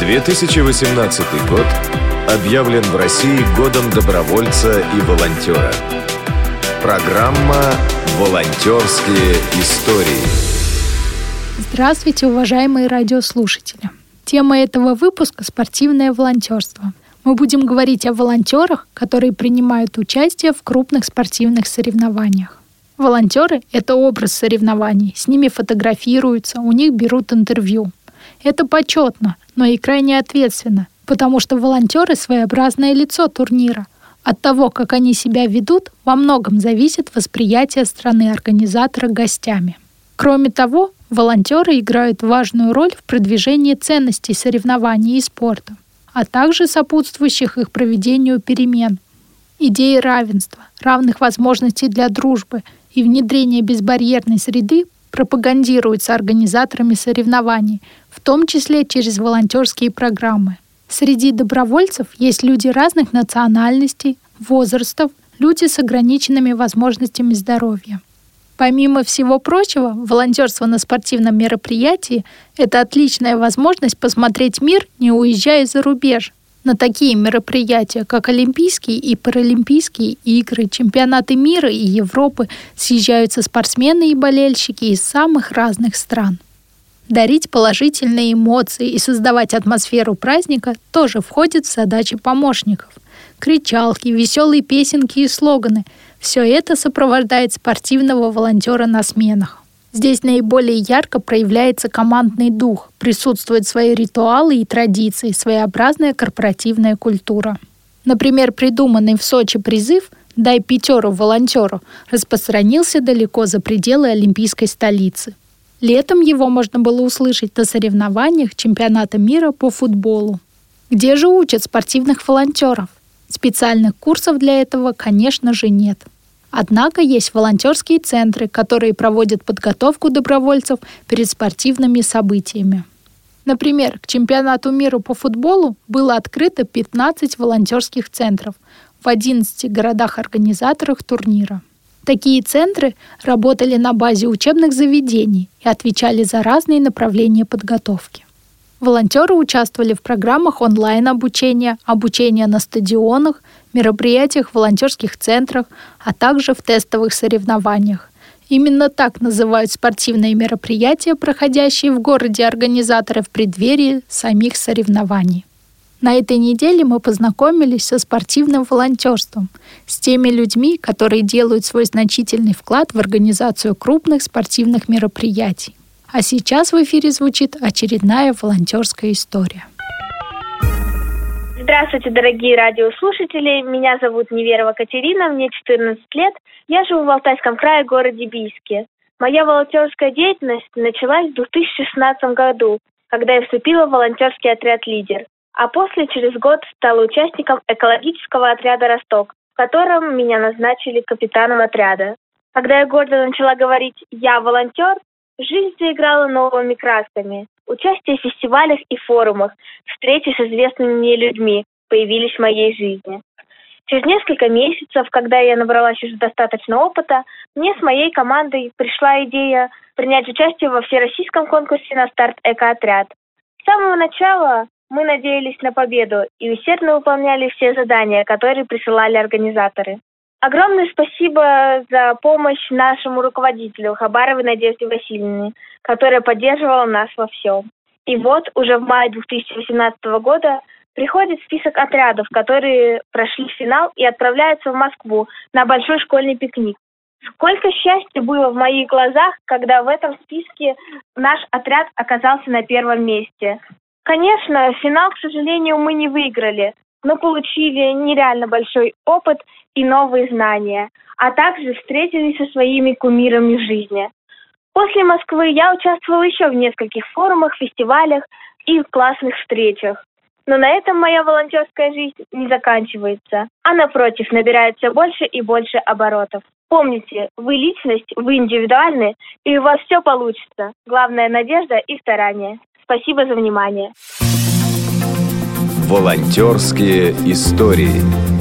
2018 год объявлен в России годом добровольца и волонтера. Программа «Волонтерские истории». Здравствуйте, уважаемые радиослушатели. Тема этого выпуска – спортивное волонтерство. Мы будем говорить о волонтерах, которые принимают участие в крупных спортивных соревнованиях. Волонтеры – это образ соревнований, с ними фотографируются, у них берут интервью. Это почетно, но и крайне ответственно, потому что волонтеры – своеобразное лицо турнира. От того, как они себя ведут, во многом зависит восприятие страны-организатора гостями. Кроме того, волонтеры играют важную роль в продвижении ценностей соревнований и спорта, а также сопутствующих их проведению перемен. Идеи равенства, равных возможностей для дружбы – и внедрение безбарьерной среды пропагандируется организаторами соревнований, в том числе через волонтерские программы. Среди добровольцев есть люди разных национальностей, возрастов, люди с ограниченными возможностями здоровья. Помимо всего прочего, волонтерство на спортивном мероприятии – это отличная возможность посмотреть мир, не уезжая за рубеж, на такие мероприятия, как Олимпийские и Паралимпийские игры, чемпионаты мира и Европы съезжаются спортсмены и болельщики из самых разных стран. Дарить положительные эмоции и создавать атмосферу праздника тоже входит в задачи помощников. Кричалки, веселые песенки и слоганы – все это сопровождает спортивного волонтера на сменах. Здесь наиболее ярко проявляется командный дух, присутствуют свои ритуалы и традиции, своеобразная корпоративная культура. Например, придуманный в Сочи призыв «Дай пятеру волонтеру» распространился далеко за пределы Олимпийской столицы. Летом его можно было услышать на соревнованиях чемпионата мира по футболу. Где же учат спортивных волонтеров? Специальных курсов для этого, конечно же, нет. Однако есть волонтерские центры, которые проводят подготовку добровольцев перед спортивными событиями. Например, к чемпионату мира по футболу было открыто 15 волонтерских центров в 11 городах-организаторах турнира. Такие центры работали на базе учебных заведений и отвечали за разные направления подготовки. Волонтеры участвовали в программах онлайн-обучения, обучения на стадионах, мероприятиях волонтерских центрах, а также в тестовых соревнованиях. Именно так называют спортивные мероприятия, проходящие в городе организаторы в преддверии самих соревнований. На этой неделе мы познакомились со спортивным волонтерством, с теми людьми, которые делают свой значительный вклад в организацию крупных спортивных мероприятий. А сейчас в эфире звучит очередная волонтерская история. Здравствуйте, дорогие радиослушатели. Меня зовут Неверова Катерина, мне 14 лет. Я живу в Алтайском крае, городе Бийске. Моя волонтерская деятельность началась в 2016 году, когда я вступила в волонтерский отряд «Лидер». А после, через год, стала участником экологического отряда «Росток», в котором меня назначили капитаном отряда. Когда я гордо начала говорить «я волонтер», Жизнь заиграла новыми красками. Участие в фестивалях и форумах, встречи с известными мне людьми появились в моей жизни. Через несколько месяцев, когда я набралась уже достаточно опыта, мне с моей командой пришла идея принять участие во всероссийском конкурсе на старт «Экоотряд». С самого начала мы надеялись на победу и усердно выполняли все задания, которые присылали организаторы. Огромное спасибо за помощь нашему руководителю Хабаровой Надежде Васильевне, которая поддерживала нас во всем. И вот уже в мае 2018 года приходит список отрядов, которые прошли финал и отправляются в Москву на большой школьный пикник. Сколько счастья было в моих глазах, когда в этом списке наш отряд оказался на первом месте. Конечно, финал, к сожалению, мы не выиграли, но получили нереально большой опыт и новые знания, а также встретились со своими кумирами жизни. После Москвы я участвовала еще в нескольких форумах, фестивалях и классных встречах. Но на этом моя волонтерская жизнь не заканчивается, а напротив набирает все больше и больше оборотов. Помните, вы личность, вы индивидуальны, и у вас все получится. Главная надежда и старание. Спасибо за внимание. Волонтерские истории.